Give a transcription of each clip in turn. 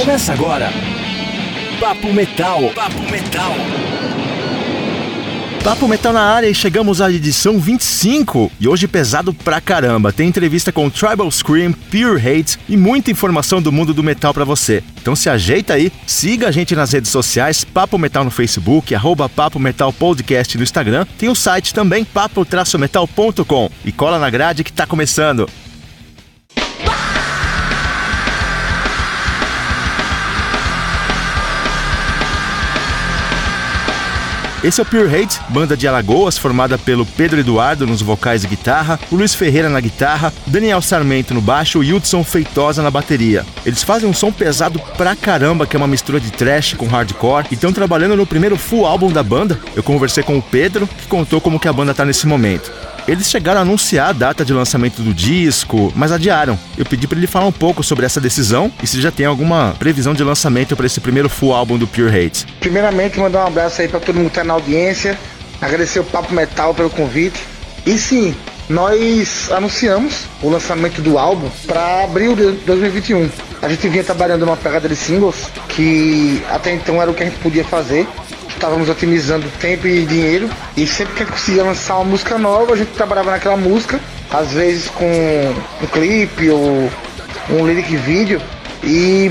Começa agora. Papo Metal. Papo Metal. Papo Metal na área e chegamos à edição 25. E hoje pesado pra caramba. Tem entrevista com Tribal Scream, Pure Hate e muita informação do mundo do metal para você. Então se ajeita aí, siga a gente nas redes sociais, Papo Metal no Facebook, arroba Papo Metal Podcast no Instagram. Tem o site também, papo-metal.com. E cola na grade que tá começando. Esse é o Pure Hate, banda de Alagoas formada pelo Pedro Eduardo nos vocais e guitarra, o Luiz Ferreira na guitarra, Daniel Sarmento no baixo e Hudson Feitosa na bateria. Eles fazem um som pesado pra caramba, que é uma mistura de trash com hardcore, e estão trabalhando no primeiro full álbum da banda. Eu conversei com o Pedro, que contou como que a banda tá nesse momento. Eles chegaram a anunciar a data de lançamento do disco, mas adiaram. Eu pedi para ele falar um pouco sobre essa decisão e se já tem alguma previsão de lançamento para esse primeiro full álbum do Pure Hate. Primeiramente, mandar um abraço aí para todo mundo que tá na audiência, agradecer o Papo Metal pelo convite. E sim, nós anunciamos o lançamento do álbum para abril de 2021. A gente vinha trabalhando numa pegada de singles que até então era o que a gente podia fazer estávamos otimizando tempo e dinheiro e sempre que a gente conseguia lançar uma música nova, a gente trabalhava naquela música, às vezes com um clipe ou um lyric vídeo e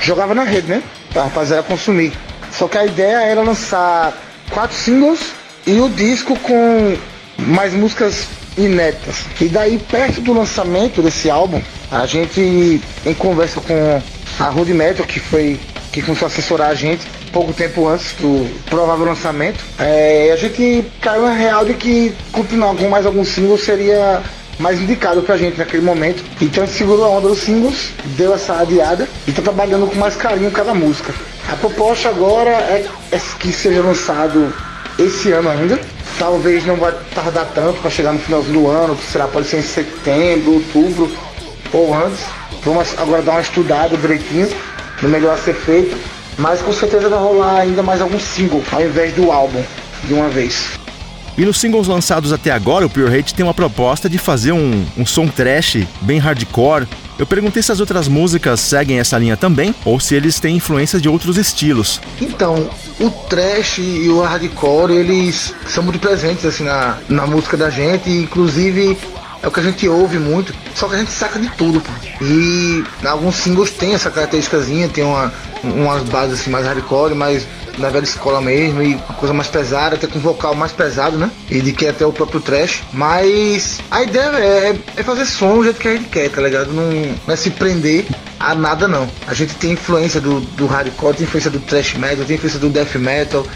jogava na rede, né? Pra rapaziada consumir. Só que a ideia era lançar quatro singles e o disco com mais músicas inéditas. E daí, perto do lançamento desse álbum, a gente, em conversa com a Rude Metal, que foi que começou a assessorar a gente, pouco tempo antes do provável lançamento, é, a gente caiu na real de que continuar com mais algum single seria mais indicado pra gente naquele momento. Então segurou a onda dos singles, deu essa adiada e tá trabalhando com mais carinho cada música. A proposta agora é, é que seja lançado esse ano ainda. Talvez não vai tardar tanto para chegar no finalzinho do ano, será pode ser em setembro, outubro ou antes. Vamos agora dar uma estudada direitinho no melhor a ser feito mas com certeza vai rolar ainda mais algum single, ao invés do álbum, de uma vez. E nos singles lançados até agora, o Pure Hate tem uma proposta de fazer um, um som trash, bem hardcore. Eu perguntei se as outras músicas seguem essa linha também, ou se eles têm influências de outros estilos. Então, o trash e o hardcore, eles são muito presentes assim na, na música da gente, inclusive é o que a gente ouve muito, só que a gente saca de tudo, pô. E alguns singles tem essa característicazinha, tem uma, umas bases assim mais hardcore, mais na velha escola mesmo, e coisa mais pesada, até com vocal mais pesado, né? E de que até o próprio trash. Mas a ideia é, é fazer som do jeito que a gente quer, tá ligado? Não, não é se prender a nada não. A gente tem influência do, do hardcore, tem influência do trash metal, tem influência do death metal,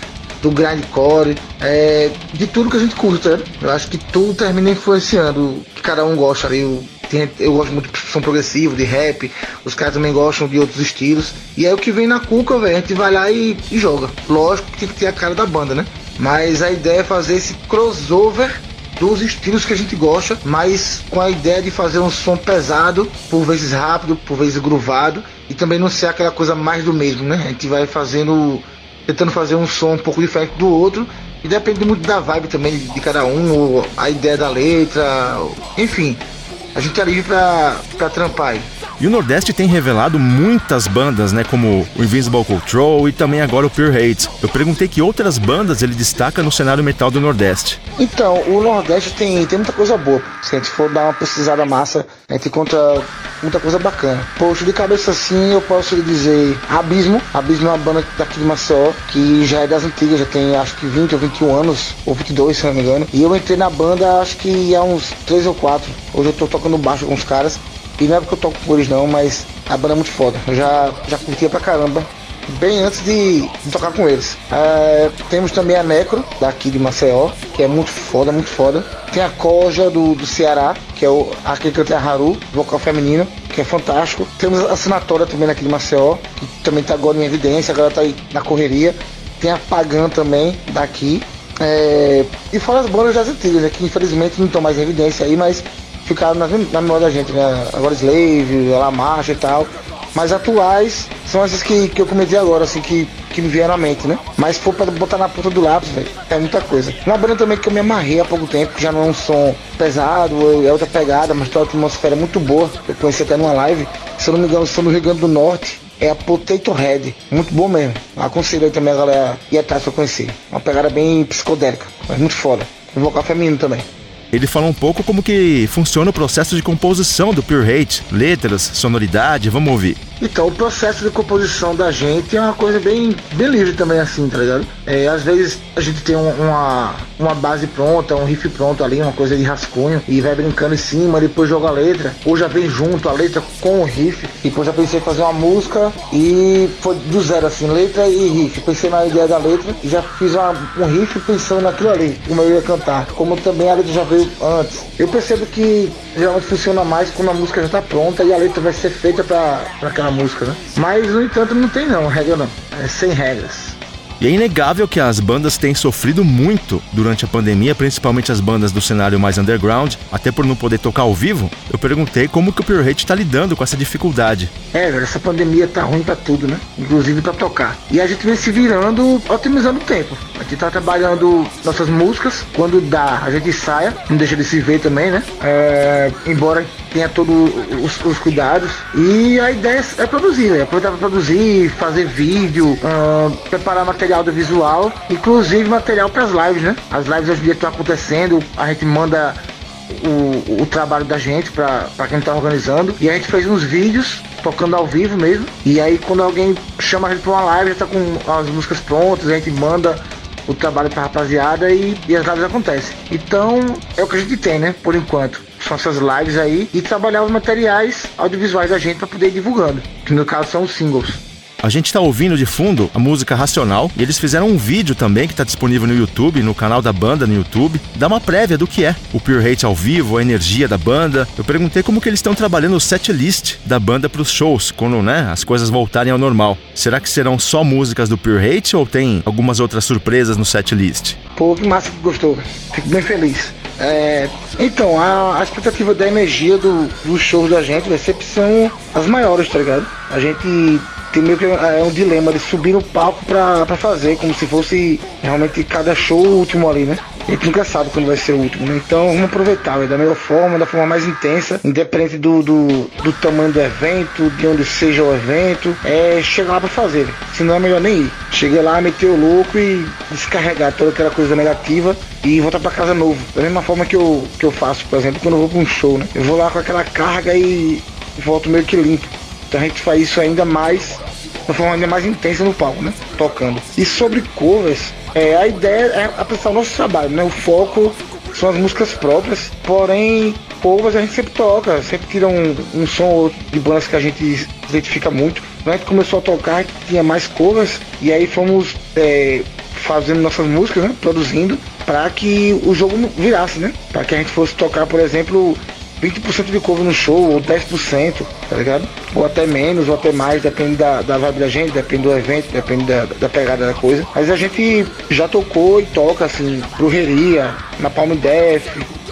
do grindcore, é, de tudo que a gente curta. Né? Eu acho que tudo termina influenciando que cada um gosta ali. Tem, eu gosto muito de som progressivo, de rap, os caras também gostam de outros estilos. E aí o que vem na cuca, velho, a gente vai lá e, e joga. Lógico que tem que ter a cara da banda, né? Mas a ideia é fazer esse crossover dos estilos que a gente gosta, mas com a ideia de fazer um som pesado, por vezes rápido, por vezes groovado, e também não ser aquela coisa mais do mesmo, né? A gente vai fazendo tentando fazer um som um pouco diferente do outro. E depende muito da vibe também de cada um, ou a ideia da letra, enfim. A gente tá livre pra, pra trampar aí. E o Nordeste tem revelado muitas bandas, né? Como o Invincible Control e também agora o Pure Hate. Eu perguntei que outras bandas ele destaca no cenário metal do Nordeste. Então, o Nordeste tem, tem muita coisa boa. Se a gente for dar uma pesquisada massa, a gente encontra muita coisa bacana. Poxa, de cabeça assim, eu posso lhe dizer Abismo. Abismo é uma banda daqui de Maceió, que já é das antigas, já tem acho que 20 ou 21 anos, ou 22 se não me engano. E eu entrei na banda acho que há uns 3 ou 4. Hoje eu tô tocando baixo com os caras. E não é porque eu toco com eles não, mas a banda é muito foda. Eu já, já curtia pra caramba. Bem antes de, de tocar com eles. É, temos também a Necro, daqui de Maceió, que é muito foda, muito foda. Tem a Koja do, do Ceará, que é o aquele canta a Haru, vocal feminino, que é fantástico. Temos a Sanatória também daqui de Maceió, que também tá agora em evidência, agora tá aí na correria. Tem a Pagan também, daqui. É, e fora as bandas das antigas, né, que infelizmente não estão mais em evidência aí, mas ficaram na, na memória da gente, né? Agora Slave, La Marcha e tal. Mas atuais são essas que, que eu comentei agora, assim, que, que me vieram à mente, né? Mas se for pra botar na ponta do lápis, velho, é muita coisa. Uma banda também que eu me amarrei há pouco tempo, que já não é um som pesado, é outra pegada, mas tem uma atmosfera muito boa. Eu conheci até numa live, se eu não me engano, são do Rio Grande do Norte. é a Potato Head. Muito bom mesmo. Aconselho também a galera ir atrás pra conhecer. Uma pegada bem psicodélica, mas muito foda. Um vocal feminino também. Ele fala um pouco como que funciona o processo de composição do Pure Hate, letras, sonoridade, vamos ouvir. Então, o processo de composição da gente é uma coisa bem, bem livre também, assim, tá ligado? É, às vezes a gente tem uma, uma base pronta, um riff pronto ali, uma coisa de rascunho, e vai brincando em cima, depois joga a letra, ou já vem junto a letra com o riff. Depois já pensei em fazer uma música e foi do zero, assim, letra e riff. Pensei na ideia da letra e já fiz uma, um riff pensando naquilo ali, como eu ia cantar. Como também a letra já veio antes. Eu percebo que geralmente funciona mais quando a música já tá pronta e a letra vai ser feita para aquela música, né? Mas, no entanto, não tem não, regra não. É sem regras. E é inegável que as bandas têm sofrido muito durante a pandemia, principalmente as bandas do cenário mais underground, até por não poder tocar ao vivo. Eu perguntei como que o Pure Hate tá lidando com essa dificuldade. É, essa pandemia tá ruim pra tudo, né? Inclusive pra tocar. E a gente vem se virando, otimizando o tempo. A gente tá trabalhando nossas músicas, quando dá, a gente saia, não deixa de se ver também, né? É, embora tenha todos os, os, cuidados. E a ideia é produzir, né? Aproveitar para produzir, fazer vídeo, uh, preparar material do visual, inclusive material para as lives, né? As lives hoje em dia estão acontecendo, a gente manda o, o trabalho da gente para quem está organizando. E a gente fez uns vídeos tocando ao vivo mesmo. E aí quando alguém chama a gente para uma live, já tá com as músicas prontas, a gente manda o trabalho pra rapaziada e, e as lives acontecem. Então é o que a gente tem, né? Por enquanto são essas lives aí, e trabalhar os materiais audiovisuais da gente para poder ir divulgando, que no caso são os singles. A gente está ouvindo de fundo a música Racional e eles fizeram um vídeo também que está disponível no YouTube, no canal da banda no YouTube. Dá uma prévia do que é o Pure Hate ao vivo, a energia da banda. Eu perguntei como que eles estão trabalhando o set list da banda para os shows, quando né, as coisas voltarem ao normal. Será que serão só músicas do Pure Hate ou tem algumas outras surpresas no set list? Pô, que massa que gostou. Fico bem feliz. É, então, a, a, expectativa da energia do, dos shows da gente vai ser que são as maiores, tá ligado? A gente tem meio que é um dilema de subir no palco pra, pra fazer, como se fosse realmente cada show último ali, né? A gente nunca sabe quando vai ser o último, né? Então vamos aproveitar, da melhor forma, da forma mais intensa, independente do, do, do tamanho do evento, de onde seja o evento, é chegar lá pra fazer. Senão é melhor nem ir. Cheguei lá, meter o louco e descarregar toda aquela coisa negativa e voltar para casa novo. Da mesma forma que eu, que eu faço, por exemplo, quando eu vou para um show, né? Eu vou lá com aquela carga e volto meio que limpo. Então a gente faz isso ainda mais, de forma ainda mais intensa no palco, né? Tocando. E sobre covers, é, a ideia é apressar o nosso trabalho, né? O foco são as músicas próprias, porém covers a gente sempre toca, sempre tira um, um som ou outro de bandas que a gente identifica muito. Quando a gente começou a tocar, tinha mais covers e aí fomos é, fazendo nossas músicas, né? Produzindo para que o jogo virasse, né? Para que a gente fosse tocar, por exemplo, 20% de cover no show, ou 10%, tá ligado? Ou até menos, ou até mais, depende da, da vibe da gente, depende do evento, depende da, da pegada da coisa. Mas a gente já tocou e toca, assim, Brujeria, na Palm Def,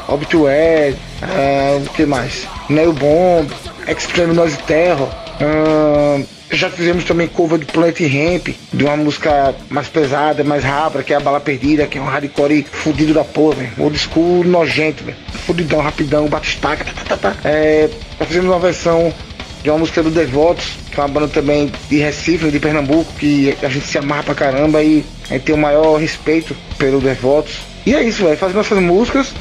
Obituary, uh, o que mais? Nail Bomb, Extreme Noise Terror, uh, já fizemos também cover do Planet Ramp, de uma música mais pesada, mais rápida, que é a Bala Perdida, que é um hardcore fudido da porra, velho. Old school nojento, velho. Fudidão, rapidão, batistaca, tá, tá, tá, tá. É, já fizemos uma versão de uma música do Devotos, que é uma banda também de Recife, de Pernambuco, que a gente se amarra pra caramba e a gente tem o maior respeito pelo Devotos. E é isso, velho. Fazendo nossas músicas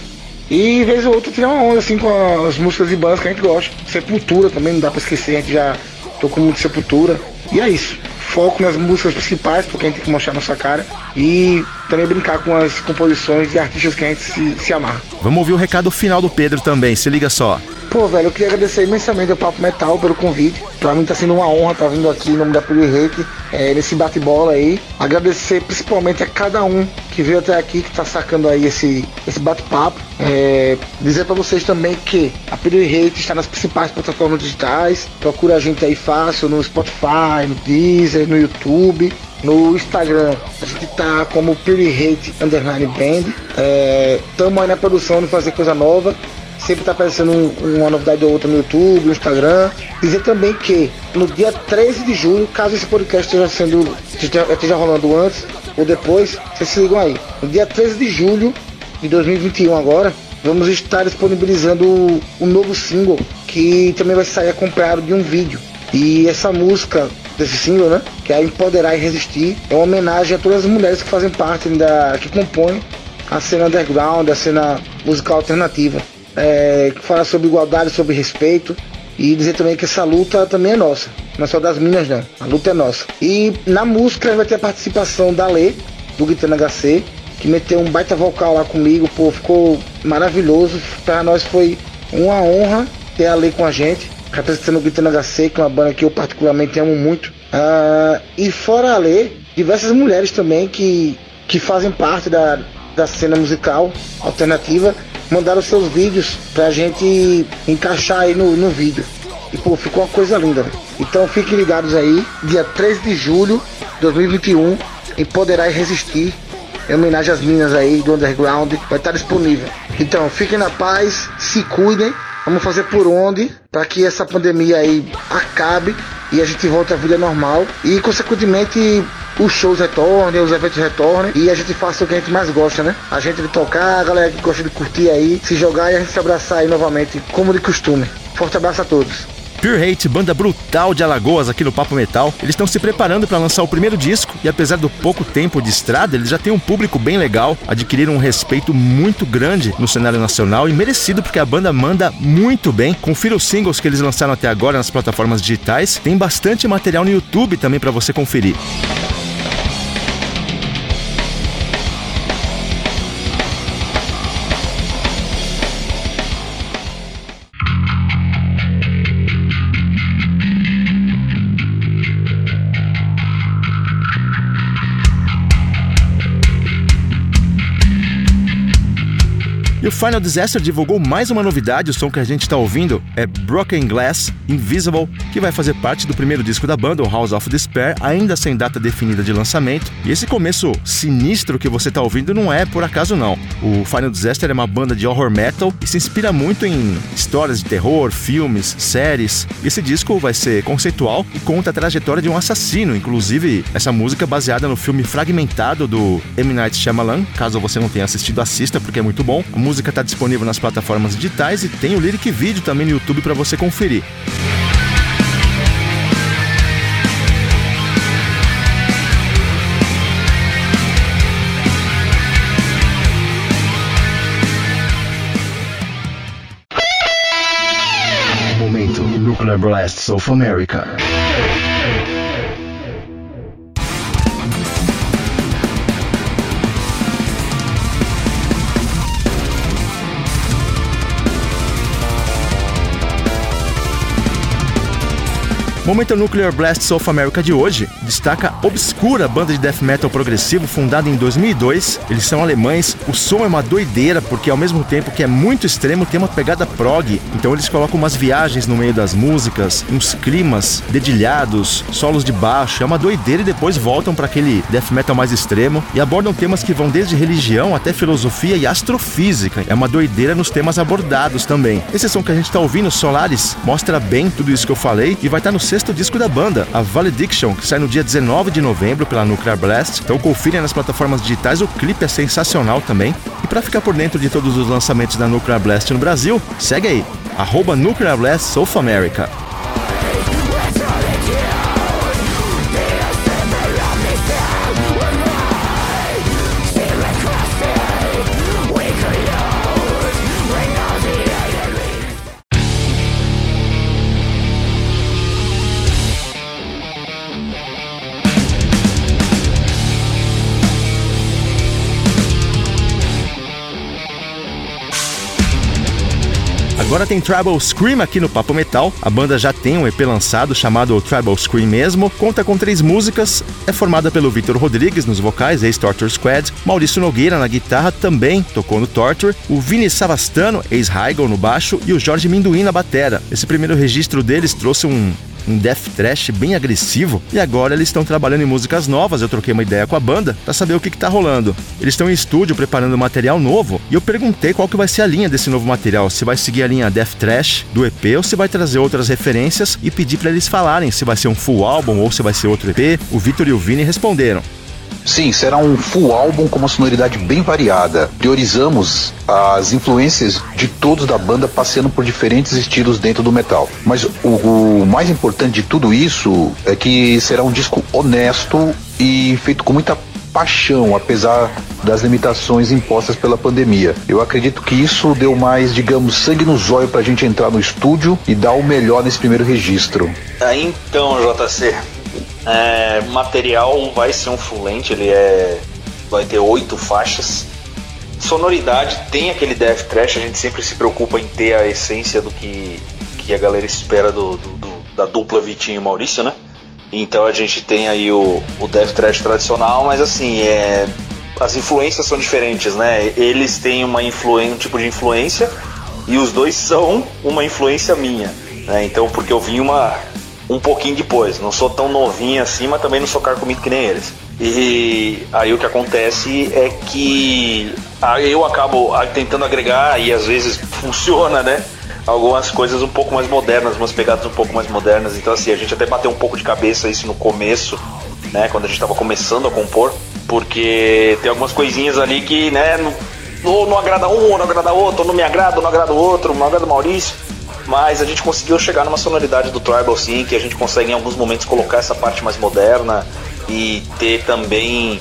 e vez ou outra tirar uma onda assim com as músicas e bandas que a gente gosta. Sepultura também, não dá pra esquecer, a gente já Tô com muita sepultura. E é isso. Foco nas músicas principais, porque a gente tem que mostrar nossa cara. E também brincar com as composições de artistas que a gente se, se amarra. Vamos ouvir o recado final do Pedro também, se liga só. Pô, velho, eu queria agradecer imensamente ao Papo Metal pelo convite. Pra mim tá sendo uma honra estar tá vindo aqui em nome da Puri Reiki, é, nesse bate-bola aí. Agradecer principalmente a cada um que veio até aqui, que tá sacando aí esse, esse bate-papo. É, dizer para vocês também que a Puri Reiki está nas principais plataformas digitais. Procura a gente aí fácil no Spotify, no Deezer, no YouTube. No Instagram, a gente tá como Pure Hate Underline Band. É, aí na produção de fazer coisa nova. Sempre tá aparecendo um, uma novidade ou outra no YouTube, no Instagram. Dizer também que no dia 13 de julho, caso esse podcast esteja sendo. esteja, esteja rolando antes ou depois, vocês se ligam aí. No dia 13 de julho de 2021 agora, vamos estar disponibilizando o um novo single que também vai sair acompanhado de um vídeo. E essa música desse single, né? Que é Empoderar e Resistir, é uma homenagem a todas as mulheres que fazem parte da. que compõem a cena underground, a cena musical alternativa. É, que fala sobre igualdade, sobre respeito. E dizer também que essa luta também é nossa. Não é só das minas não. A luta é nossa. E na música vai ter a participação da Lê, do Guitarra HC, que meteu um baita vocal lá comigo, pô, ficou maravilhoso. Para nós foi uma honra ter a Lê com a gente, representando o Guitarra HC, que é uma banda que eu particularmente amo muito. Uh, e fora a Lê, diversas mulheres também que, que fazem parte da, da cena musical alternativa mandaram seus vídeos pra gente encaixar aí no, no vídeo. E pô, ficou uma coisa linda. Então fiquem ligados aí, dia 13 de julho de 2021, Empoderar e Resistir, em homenagem às minas aí do underground, vai estar disponível. Então fiquem na paz, se cuidem, vamos fazer por onde para que essa pandemia aí acabe e a gente volte à vida normal e consequentemente os shows retornem, os eventos retornem e a gente faça o que a gente mais gosta, né? A gente de tocar, a galera que gosta de curtir aí, se jogar e a gente se abraçar aí novamente, como de costume. Forte abraço a todos. Pure Hate, banda brutal de Alagoas aqui no Papo Metal. Eles estão se preparando para lançar o primeiro disco e apesar do pouco tempo de estrada, eles já têm um público bem legal, adquiriram um respeito muito grande no cenário nacional e merecido porque a banda manda muito bem. Confira os singles que eles lançaram até agora nas plataformas digitais. Tem bastante material no YouTube também para você conferir. E o Final Disaster divulgou mais uma novidade, o som que a gente está ouvindo é Broken Glass Invisible, que vai fazer parte do primeiro disco da banda, o House of Despair, ainda sem data definida de lançamento. E esse começo sinistro que você está ouvindo não é por acaso não. O Final Disaster é uma banda de horror metal e se inspira muito em histórias de terror, filmes, séries. Esse disco vai ser conceitual e conta a trajetória de um assassino, inclusive essa música baseada no filme Fragmentado do M. Night Shyamalan. Caso você não tenha assistido, assista porque é muito bom. A música está disponível nas plataformas digitais e tem o lyric vídeo também no YouTube para você conferir. Momento Nuclear Blast South America. Momento Nuclear Blast South America de hoje destaca Obscura, banda de death metal progressivo fundada em 2002. Eles são alemães. O som é uma doideira porque ao mesmo tempo que é muito extremo tem uma pegada prog. Então eles colocam umas viagens no meio das músicas, uns climas dedilhados, solos de baixo. É uma doideira e depois voltam para aquele death metal mais extremo e abordam temas que vão desde religião até filosofia e astrofísica. É uma doideira nos temas abordados também. Esse som que a gente está ouvindo, Solaris, mostra bem tudo isso que eu falei e vai estar tá no sexto disco da banda, a Valediction, que sai no dia 19 de novembro pela Nuclear Blast. Então confirem nas plataformas digitais, o clipe é sensacional também. E para ficar por dentro de todos os lançamentos da Nuclear Blast no Brasil, segue aí, arroba Nuclear Blast South America. Agora tem Tribal Scream aqui no Papo Metal. A banda já tem um EP lançado chamado Tribal Scream mesmo. Conta com três músicas. É formada pelo Vitor Rodrigues nos vocais, ex-Torture Squad. Maurício Nogueira na guitarra também tocou no Torture. O Vini Savastano, ex-Heigl no baixo. E o Jorge Minduim na batera. Esse primeiro registro deles trouxe um um death thrash bem agressivo, e agora eles estão trabalhando em músicas novas. Eu troquei uma ideia com a banda para saber o que, que tá rolando. Eles estão em estúdio preparando material novo, e eu perguntei qual que vai ser a linha desse novo material, se vai seguir a linha death thrash do EP ou se vai trazer outras referências e pedir para eles falarem se vai ser um full álbum ou se vai ser outro EP. O Victor e o Vini responderam. Sim, será um full álbum com uma sonoridade bem variada. Priorizamos as influências de todos da banda passeando por diferentes estilos dentro do metal. Mas o, o mais importante de tudo isso é que será um disco honesto e feito com muita paixão, apesar das limitações impostas pela pandemia. Eu acredito que isso deu mais, digamos, sangue no zóio pra gente entrar no estúdio e dar o melhor nesse primeiro registro. Então, JC, é, material vai ser um fulente, ele é. vai ter oito faixas. Sonoridade tem aquele death trash, a gente sempre se preocupa em ter a essência do que, que a galera espera do, do, do da dupla Vitinho e Maurício, né? Então a gente tem aí o, o death trash tradicional, mas assim, é, as influências são diferentes, né? Eles têm uma um tipo de influência e os dois são uma influência minha, né? Então porque eu vim uma um pouquinho depois. Não sou tão novinho assim, mas também não sou carcomido que nem eles. E aí o que acontece é que eu acabo tentando agregar e às vezes funciona, né? Algumas coisas um pouco mais modernas, umas pegadas um pouco mais modernas. Então assim, a gente até bateu um pouco de cabeça isso no começo, né? Quando a gente estava começando a compor, porque tem algumas coisinhas ali que, né? Não, não agrada um, não agrada outro, ou não me agrada, não agrada outro, não agrada o Maurício mas a gente conseguiu chegar numa sonoridade do tribal sim, que a gente consegue em alguns momentos colocar essa parte mais moderna e ter também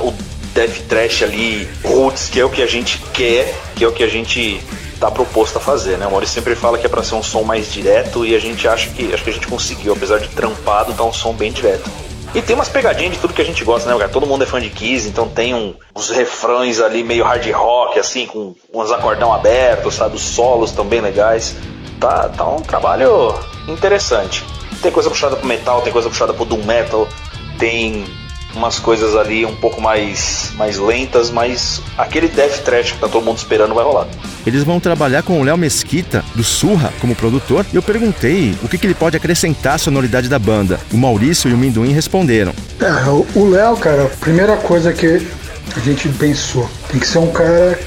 o death trash ali roots, que é o que a gente quer, que é o que a gente tá proposto a fazer, né? O Maurício sempre fala que é para ser um som mais direto e a gente acha que acho que a gente conseguiu, apesar de trampado, tá um som bem direto. E tem umas pegadinhas de tudo que a gente gosta, né, cara? Todo mundo é fã de Kiss, então tem um, uns refrões ali meio hard rock, assim, com uns acordão abertos, sabe? Os solos também legais. Tá, tá um trabalho interessante. Tem coisa puxada pro metal, tem coisa puxada pro doom metal, tem umas coisas ali um pouco mais, mais lentas, mas aquele death trash que tá todo mundo esperando vai rolar. Eles vão trabalhar com o Léo Mesquita, do Surra, como produtor, e eu perguntei o que, que ele pode acrescentar à sonoridade da banda. O Maurício e o Minduim responderam. É, o Léo, cara, a primeira coisa que a gente pensou, tem que ser um cara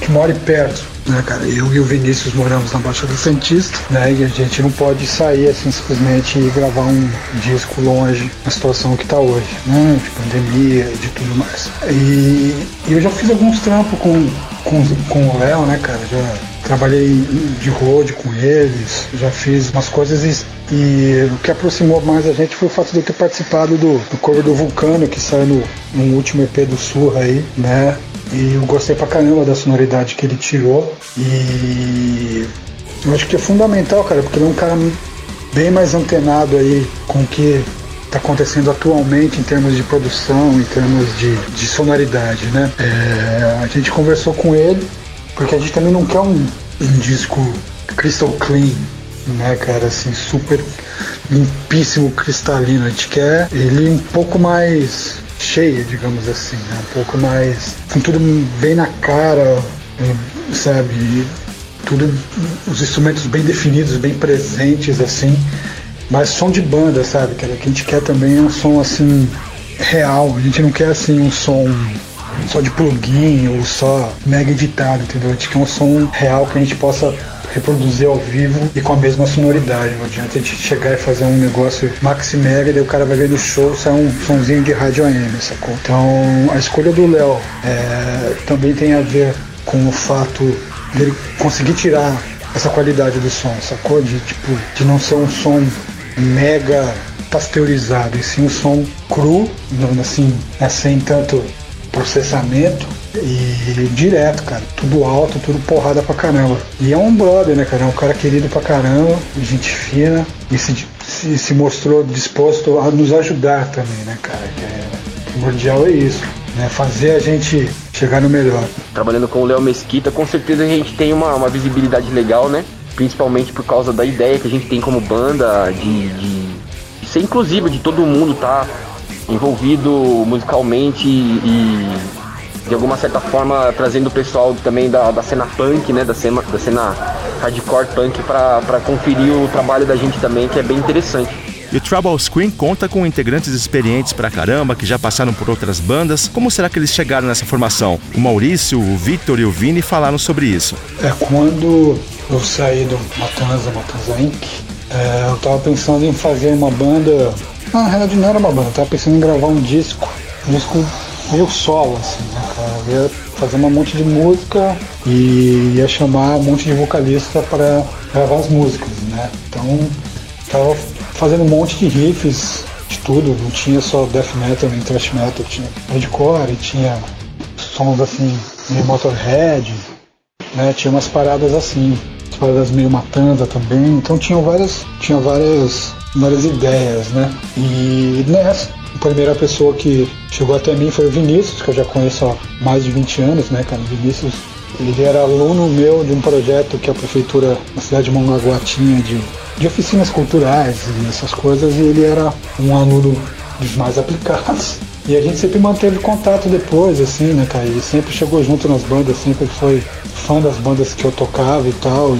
que more perto né, cara? Eu e o Vinícius moramos na Baixada Santista, né? E a gente não pode sair assim simplesmente e gravar um disco longe na situação que tá hoje, né? De pandemia e de tudo mais. E, e eu já fiz alguns trampos com, com, com o Léo, né, cara? Já trabalhei de road com eles, já fiz umas coisas e, e, o que aproximou mais a gente foi o fato de eu ter participado do, do cover do Vulcano, que saiu no, no último EP do Surra aí, né? E eu gostei pra caramba da sonoridade que ele tirou. E eu acho que é fundamental, cara, porque ele é um cara bem mais antenado aí com o que está acontecendo atualmente em termos de produção, em termos de, de sonoridade, né? É, a gente conversou com ele, porque a gente também não quer um, um disco crystal clean, né, cara, assim, super limpíssimo, cristalino. A gente quer ele um pouco mais cheia, digamos assim, né? um pouco mais. com tudo bem na cara, sabe? Tudo, os instrumentos bem definidos, bem presentes, assim. Mas som de banda, sabe? Que a gente quer também é um som assim real. A gente não quer assim um som só de plugin ou só mega editado, entendeu? A gente quer um som real que a gente possa reproduzir ao vivo e com a mesma sonoridade. Não adianta a gente chegar e fazer um negócio maxi mega, daí o cara vai ver no show, sai um sonzinho de rádio AM, sacou? Então a escolha do Léo é, também tem a ver com o fato dele conseguir tirar essa qualidade do som, sacou? De, tipo, de não ser um som mega pasteurizado, e sim um som cru, assim, sem tanto processamento e direto, cara. Tudo alto, tudo porrada pra caramba. E é um brother, né, cara? É um cara querido pra caramba, gente fina. E se, se, se mostrou disposto a nos ajudar também, né, cara? É, primordial é isso. Né, fazer a gente chegar no melhor. Trabalhando com o Léo Mesquita, com certeza a gente tem uma, uma visibilidade legal, né? Principalmente por causa da ideia que a gente tem como banda de, de, ser inclusivo, de todo mundo tá envolvido musicalmente e de alguma certa forma trazendo o pessoal também da, da cena punk, né, da cena, da cena hardcore punk para conferir o trabalho da gente também, que é bem interessante. E o Trouble Screen conta com integrantes experientes pra caramba, que já passaram por outras bandas. Como será que eles chegaram nessa formação? O Maurício, o Victor e o Vini falaram sobre isso. É, quando eu saí do Matanza, Matanza Inc., é, eu tava pensando em fazer uma banda. Ah, na realidade não era uma banda, eu tava pensando em gravar um disco um disco meio solo, assim, né, cara? Eu ia fazer um monte de música e ia chamar um monte de vocalista para gravar as músicas, né? Então, tava fazendo um monte de riffs de tudo, não tinha só death metal nem thrash metal, tinha hardcore, tinha sons assim, meio Motorhead, né? Tinha umas paradas assim, umas paradas meio matanda também, então tinham várias, tinha várias, várias ideias, né? E nessa, a primeira pessoa que chegou até mim foi o Vinícius, que eu já conheço há mais de 20 anos, né, cara? O Vinícius, ele era aluno meu de um projeto que a prefeitura na cidade de Mongaguá tinha de, de oficinas culturais e essas coisas, e ele era um aluno dos mais aplicados. E a gente sempre manteve contato depois, assim, né, cara? Ele sempre chegou junto nas bandas, sempre foi fã das bandas que eu tocava e tal.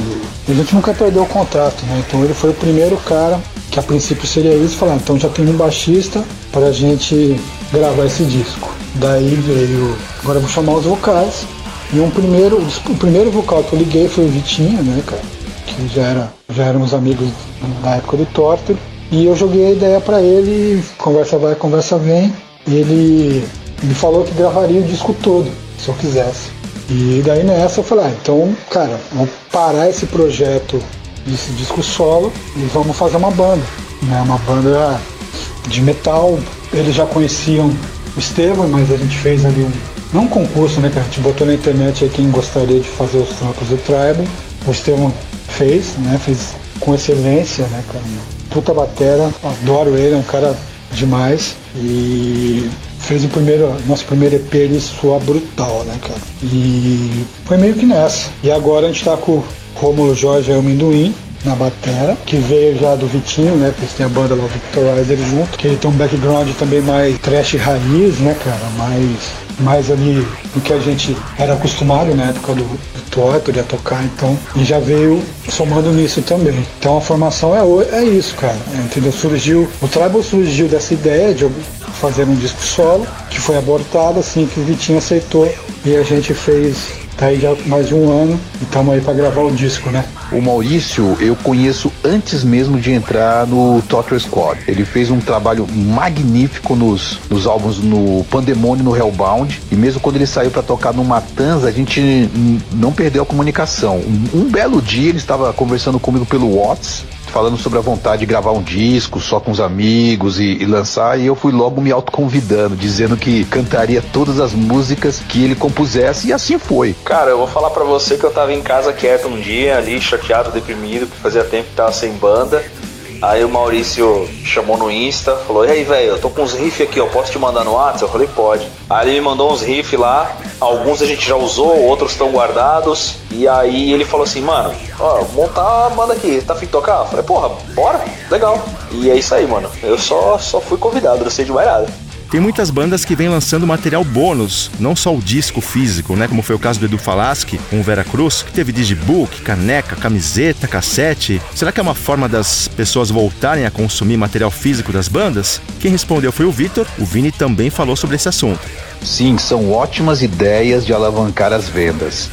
E a gente nunca perdeu o contato, né? Então ele foi o primeiro cara que a princípio seria isso, falar, então já tem um baixista para a gente gravar esse disco. Daí veio, agora vou chamar os vocais. E um primeiro, o primeiro vocal que eu liguei foi o Vitinho, né, cara? Que já, era, já éramos amigos da época do Torture. E eu joguei a ideia para ele, conversa vai, conversa vem. Ele me falou que gravaria o disco todo, se eu quisesse. E daí nessa eu falei, ah, então, cara, vamos parar esse projeto desse disco solo e vamos fazer uma banda. Né? Uma banda de metal. Eles já conheciam o Estevam, mas a gente fez ali um. Não um concurso, né? Que a gente botou na internet aí quem gostaria de fazer os trampos do Tribal. O Estevam fez, né? Fez com excelência, né, cara? Puta batera, adoro ele, é um cara demais. E fez o primeiro, nosso primeiro EP ele soa brutal, né, cara? E foi meio que nessa. E agora a gente tá com o Romulo Jorge o Minduim, na batera, que veio já do Vitinho, né? Porque tem a banda lá, Victorizer junto, que ele tem um background também mais trash raiz, né, cara? Mais mais ali do que a gente era acostumado na época do, do Torture a tocar, então, e já veio somando nisso também. Então a formação é, é isso, cara. É, entendeu? Surgiu, o Tribal surgiu dessa ideia de fazer um disco solo, que foi abortado assim que o Vitinho aceitou e a gente fez Tá aí já mais de um ano e estamos aí para gravar o disco, né? O Maurício eu conheço antes mesmo de entrar no Torture Squad. Ele fez um trabalho magnífico nos, nos álbuns no Pandemônio no Hellbound. E mesmo quando ele saiu para tocar no Matanza, a gente não perdeu a comunicação. Um, um belo dia ele estava conversando comigo pelo WhatsApp falando sobre a vontade de gravar um disco só com os amigos e, e lançar, e eu fui logo me autoconvidando, dizendo que cantaria todas as músicas que ele compusesse, e assim foi. Cara, eu vou falar para você que eu tava em casa quieto um dia, ali, chateado, deprimido, que fazia tempo que tava sem banda. Aí o Maurício chamou no Insta, falou: E aí, velho, eu tô com uns riffs aqui, ó, posso te mandar no WhatsApp? Eu falei: Pode. Aí ele me mandou uns riffs lá, alguns a gente já usou, outros estão guardados. E aí ele falou assim: Mano, ó, montar a banda aqui, tá afim de tocar? Eu falei: Porra, bora, legal. E é isso aí, mano. Eu só, só fui convidado, não sei de mais nada. Tem muitas bandas que vêm lançando material bônus, não só o disco físico, né? Como foi o caso do Edu Falaschi com o Vera Cruz, que teve digibook, caneca, camiseta, cassete. Será que é uma forma das pessoas voltarem a consumir material físico das bandas? Quem respondeu foi o Vitor. O Vini também falou sobre esse assunto. Sim, são ótimas ideias de alavancar as vendas.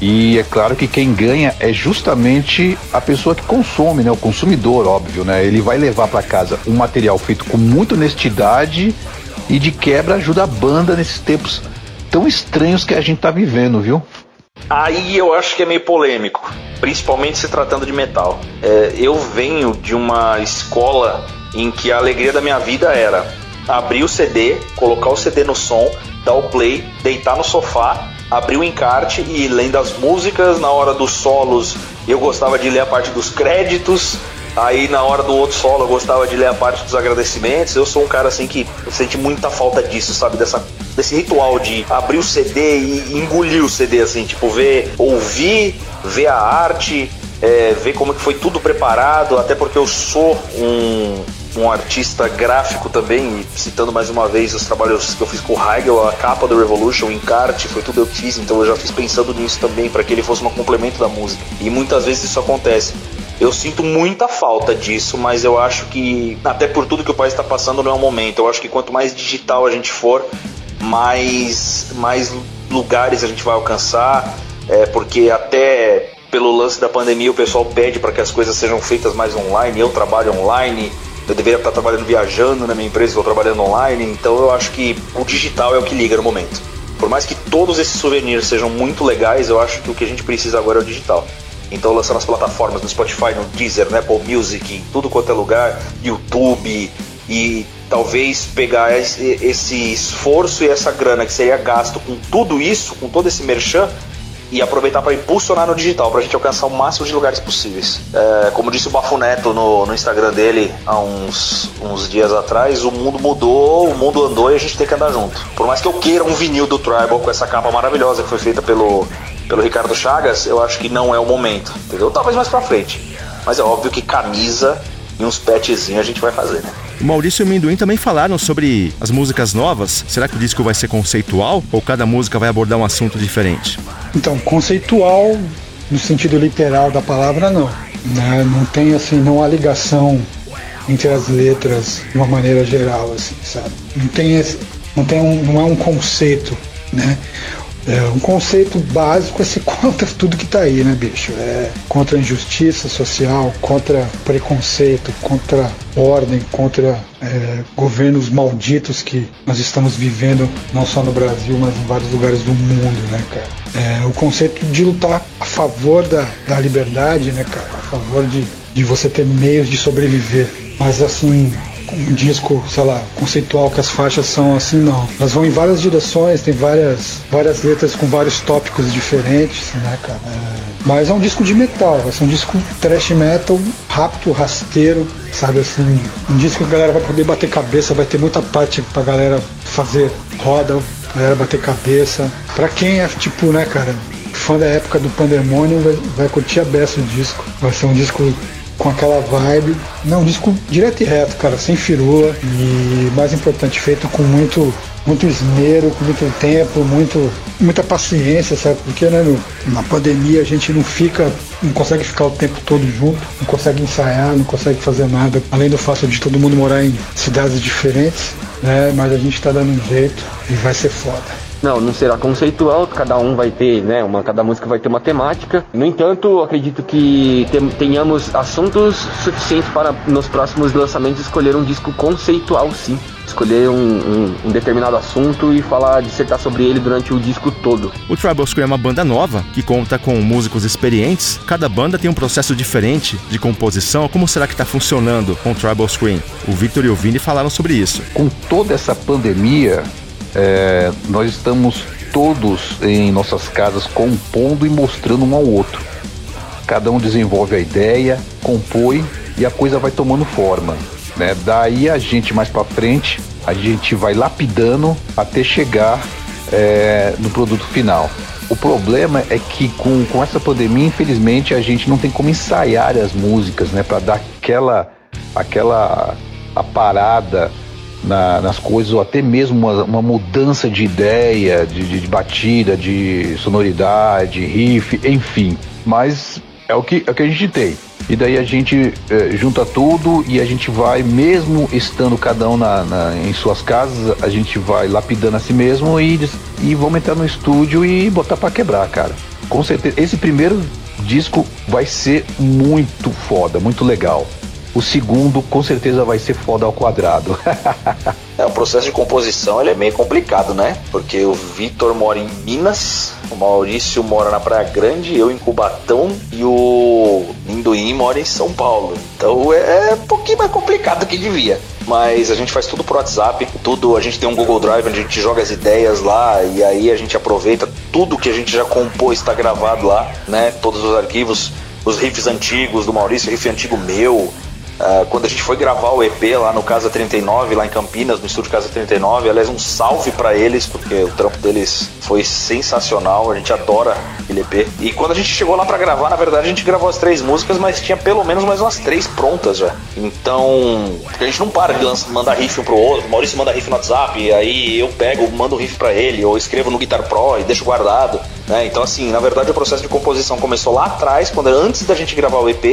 E é claro que quem ganha é justamente a pessoa que consome, né? O consumidor, óbvio, né? Ele vai levar para casa um material feito com muita honestidade e de quebra ajuda a banda nesses tempos tão estranhos que a gente tá vivendo, viu? Aí eu acho que é meio polêmico, principalmente se tratando de metal. É, eu venho de uma escola em que a alegria da minha vida era abrir o CD, colocar o CD no som, dar o play, deitar no sofá, abrir o encarte e lendo as músicas. Na hora dos solos, eu gostava de ler a parte dos créditos. Aí na hora do outro solo eu gostava de ler a parte dos agradecimentos. Eu sou um cara assim que sente muita falta disso, sabe? Dessa, desse ritual de abrir o CD e engolir o CD, assim, tipo, ver, ouvir, ver a arte, é, ver como que foi tudo preparado, até porque eu sou um, um artista gráfico também, citando mais uma vez os trabalhos que eu fiz com o Heigl, a capa do Revolution, o encarte, foi tudo eu que fiz, então eu já fiz pensando nisso também, para que ele fosse um complemento da música. E muitas vezes isso acontece. Eu sinto muita falta disso, mas eu acho que, até por tudo que o país está passando, não é o momento. Eu acho que quanto mais digital a gente for, mais, mais lugares a gente vai alcançar, é, porque até pelo lance da pandemia o pessoal pede para que as coisas sejam feitas mais online. Eu trabalho online, eu deveria estar trabalhando viajando na minha empresa, estou trabalhando online, então eu acho que o digital é o que liga no momento. Por mais que todos esses souvenirs sejam muito legais, eu acho que o que a gente precisa agora é o digital. Então lançando nas plataformas, no Spotify, no Deezer, no Apple Music, em tudo quanto é lugar, YouTube e talvez pegar esse, esforço e essa grana que seria gasto com tudo isso, com todo esse merchan, e aproveitar para impulsionar no digital, para a gente alcançar o máximo de lugares possíveis. É, como disse o Bafuneto no, no Instagram dele há uns, uns dias atrás, o mundo mudou, o mundo andou e a gente tem que andar junto. Por mais que eu queira um vinil do Tribal com essa capa maravilhosa que foi feita pelo, pelo Ricardo Chagas, eu acho que não é o momento, entendeu? Talvez mais para frente. Mas é óbvio que camisa e uns petzinhos a gente vai fazer, né? O Maurício e o Minduim também falaram sobre as músicas novas. Será que o disco vai ser conceitual ou cada música vai abordar um assunto diferente? Então, conceitual no sentido literal da palavra não. Né? Não tem assim, não há ligação entre as letras de uma maneira geral, assim, sabe? Não tem esse, não tem um, não é um conceito, né? É, um conceito básico é ser contra tudo que está aí, né, bicho? É contra a injustiça social, contra preconceito, contra ordem, contra é, governos malditos que nós estamos vivendo, não só no Brasil, mas em vários lugares do mundo, né, cara? É, o conceito de lutar a favor da, da liberdade, né, cara? A favor de, de você ter meios de sobreviver. Mas assim, um disco, sei lá, conceitual que as faixas são assim, não. Elas vão em várias direções, tem várias, várias letras com vários tópicos diferentes, né, cara? É... Mas é um disco de metal, ser um disco trash metal, rápido, rasteiro, sabe assim? Um disco que a galera vai poder bater cabeça, vai ter muita parte pra galera fazer roda, galera bater cabeça. Pra quem é tipo, né, cara, fã da época do Pandemonium, vai, vai curtir a beça o disco. Vai ser um disco com aquela vibe. Não, disco direto e reto, cara, sem firula e mais importante, feito com muito muito esmero, com muito tempo, muito, muita paciência, sabe? Porque né, na pandemia a gente não fica, não consegue ficar o tempo todo junto, não consegue ensaiar, não consegue fazer nada, além do fato de todo mundo morar em cidades diferentes, né? Mas a gente tá dando um jeito e vai ser foda. Não, não será conceitual, cada um vai ter, né, uma, cada música vai ter uma temática. No entanto, acredito que tenhamos assuntos suficientes para nos próximos lançamentos escolher um disco conceitual, sim. Escolher um, um, um determinado assunto e falar, dissertar sobre ele durante o disco todo. O Tribal Scream é uma banda nova que conta com músicos experientes. Cada banda tem um processo diferente de composição. Como será que está funcionando com o Tribal Scream? O Victor e o Vini falaram sobre isso. Com toda essa pandemia, é, nós estamos todos em nossas casas compondo e mostrando um ao outro. Cada um desenvolve a ideia, compõe e a coisa vai tomando forma. Né? Daí a gente mais para frente, a gente vai lapidando até chegar é, no produto final. O problema é que com, com essa pandemia, infelizmente, a gente não tem como ensaiar as músicas, né? Para dar aquela, aquela a parada na, nas coisas, ou até mesmo uma, uma mudança de ideia, de, de, de, batida, de sonoridade, riff, enfim. Mas é o que, é o que a gente tem. E daí a gente é, junta tudo e a gente vai, mesmo estando cada um na, na, em suas casas, a gente vai lapidando a si mesmo e, e vamos entrar no estúdio e botar para quebrar, cara. Com certeza, esse primeiro disco vai ser muito foda, muito legal. O segundo com certeza vai ser foda ao quadrado. é, o processo de composição ele é meio complicado, né? Porque o Vitor mora em Minas, o Maurício mora na Praia Grande, eu em Cubatão e o Minduim mora em São Paulo. Então é um pouquinho mais complicado do que devia. Mas a gente faz tudo por WhatsApp, tudo, a gente tem um Google Drive onde a gente joga as ideias lá e aí a gente aproveita tudo que a gente já compôs está gravado lá, né? Todos os arquivos, os riffs antigos do Maurício, riff antigo meu, Uh, quando a gente foi gravar o EP lá no Casa 39, lá em Campinas, no estúdio Casa 39, aliás, um salve para eles, porque o trampo deles foi sensacional, a gente adora aquele EP. E quando a gente chegou lá para gravar, na verdade, a gente gravou as três músicas, mas tinha pelo menos mais umas três prontas já. Então, a gente não para de mandar riff um pro outro, o Maurício manda riff no WhatsApp, aí eu pego, mando riff para ele, ou escrevo no Guitar Pro e deixo guardado. Né? Então, assim, na verdade o processo de composição começou lá atrás, quando antes da gente gravar o EP,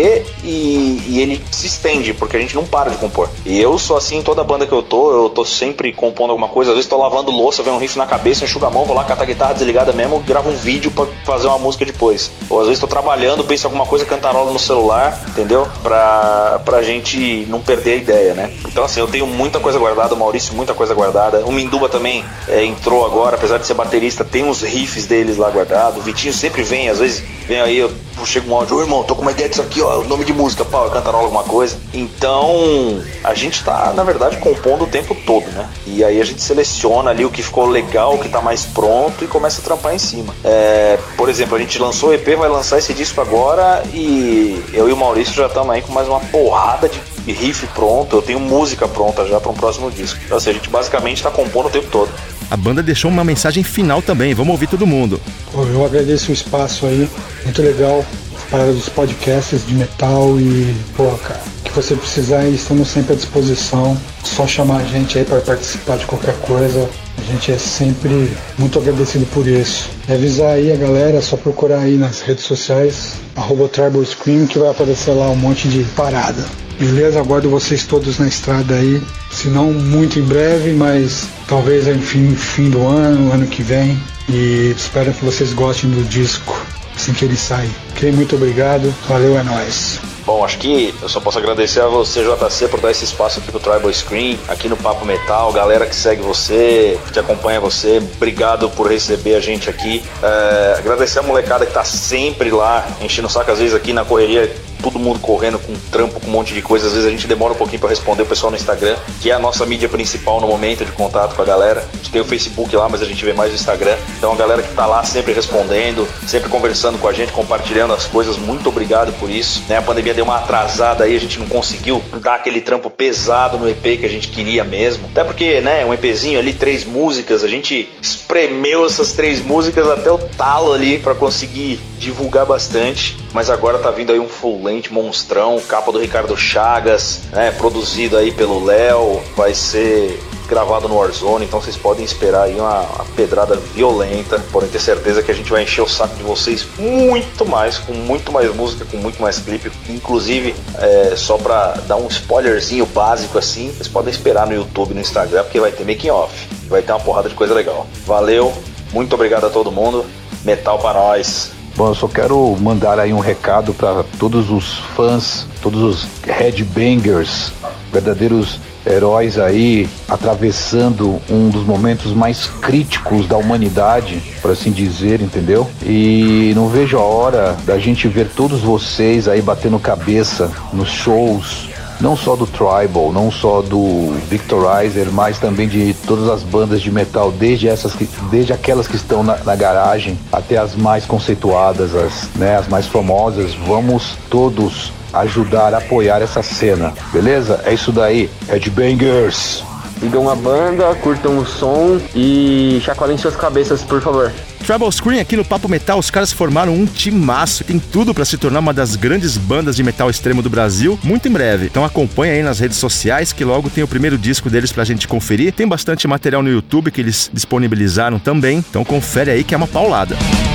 e, e ele se estende, porque a gente não para de compor. E eu sou assim, toda banda que eu tô, eu tô sempre compondo alguma coisa, às vezes tô lavando louça, vem um riff na cabeça, enxuga a mão, vou lá catar a guitarra desligada mesmo, gravo um vídeo para fazer uma música depois. Ou às vezes tô trabalhando, penso em alguma coisa, cantarola no celular, entendeu? Pra, pra gente não perder a ideia, né? Então assim, eu tenho muita coisa guardada, o Maurício muita coisa guardada. O Minduba também é, entrou agora, apesar de ser baterista, tem uns riffs deles lá guardados. O Vitinho sempre vem, às vezes vem aí, eu chego um áudio, ô irmão, tô com uma ideia disso aqui, ó, o nome de música, pau, cantarola alguma coisa. Então, a gente tá, na verdade, compondo o tempo todo, né? E aí a gente seleciona ali o que ficou legal, o que tá mais pronto e começa a trampar em cima. É, por exemplo, a gente lançou o EP, vai lançar esse disco agora e eu e o Maurício já estamos aí com mais uma porrada de riff pronto, eu tenho música pronta já para um próximo disco. Então, assim, a gente basicamente está compondo o tempo todo. A banda deixou uma mensagem final também, vamos ouvir todo mundo. Eu agradeço o espaço aí, muito legal, as paradas dos podcasts de metal e, pô, cara, que você precisar, estamos sempre à disposição. Só chamar a gente aí para participar de qualquer coisa. A gente é sempre muito agradecido por isso. E avisar aí a galera, é só procurar aí nas redes sociais, arroba Tribal Scream, que vai aparecer lá um monte de parada. Beleza? Aguardo vocês todos na estrada aí. Se não muito em breve, mas talvez enfim fim do ano, ano que vem. E espero que vocês gostem do disco assim que ele sair. Ok? Muito obrigado. Valeu, é nóis. Bom, acho que eu só posso agradecer a você, JC, por dar esse espaço aqui pro Tribal Screen, aqui no Papo Metal, galera que segue você, que acompanha você, obrigado por receber a gente aqui. É, agradecer a molecada que tá sempre lá, enchendo o saco às vezes aqui na correria todo mundo correndo com trampo, com um monte de coisa. Às vezes a gente demora um pouquinho para responder o pessoal no Instagram, que é a nossa mídia principal no momento de contato com a galera. A gente tem o Facebook lá, mas a gente vê mais o Instagram. Então a galera que tá lá sempre respondendo, sempre conversando com a gente, compartilhando as coisas, muito obrigado por isso. Né? A pandemia deu uma atrasada aí, a gente não conseguiu dar aquele trampo pesado no EP que a gente queria mesmo. Até porque, né, um EPzinho ali, três músicas, a gente espremeu essas três músicas até o talo ali para conseguir divulgar bastante. Mas agora tá vindo aí um full monstrão, capa do Ricardo Chagas, né, produzido aí pelo Léo, vai ser gravado no Warzone, então vocês podem esperar aí uma, uma, pedrada violenta. Podem ter certeza que a gente vai encher o saco de vocês muito mais, com muito mais música, com muito mais clipe. Inclusive, é, só pra dar um spoilerzinho básico assim, vocês podem esperar no YouTube, no Instagram, porque vai ter making off. Vai ter uma porrada de coisa legal. Valeu, muito obrigado a todo mundo. Metal para nós. Bom, eu só quero mandar aí um recado para todos os fãs, todos os headbangers, verdadeiros heróis aí atravessando um dos momentos mais críticos da humanidade, por assim dizer, entendeu? E não vejo a hora da gente ver todos vocês aí batendo cabeça nos shows, não só do Tribal, não só do Victorizer, mas também de todas as bandas de metal, desde essas que, desde aquelas que estão na, na garagem até as mais conceituadas, as, né, as mais famosas. Vamos todos ajudar a apoiar essa cena, beleza? É isso daí, Headbangers! Sigam a banda, curtam o som e chacoalhem suas cabeças, por favor. Trouble Screen aqui no Papo Metal, os caras formaram um timaço, tem tudo para se tornar uma das grandes bandas de metal extremo do Brasil, muito em breve. Então acompanha aí nas redes sociais que logo tem o primeiro disco deles pra gente conferir. Tem bastante material no YouTube que eles disponibilizaram também, então confere aí que é uma paulada. Studio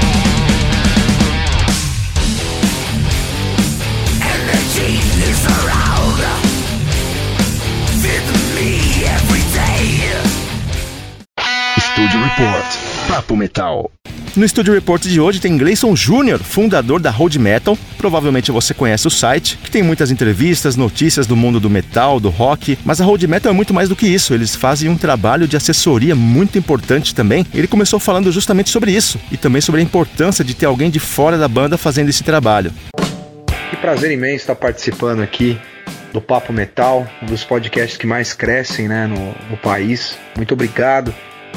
Papo Metal. No Studio Report de hoje tem Gleison Jr., fundador da Road Metal. Provavelmente você conhece o site, que tem muitas entrevistas, notícias do mundo do metal, do rock, mas a Road Metal é muito mais do que isso. Eles fazem um trabalho de assessoria muito importante também. Ele começou falando justamente sobre isso e também sobre a importância de ter alguém de fora da banda fazendo esse trabalho. Que prazer imenso estar participando aqui do Papo Metal, um dos podcasts que mais crescem né, no, no país. Muito obrigado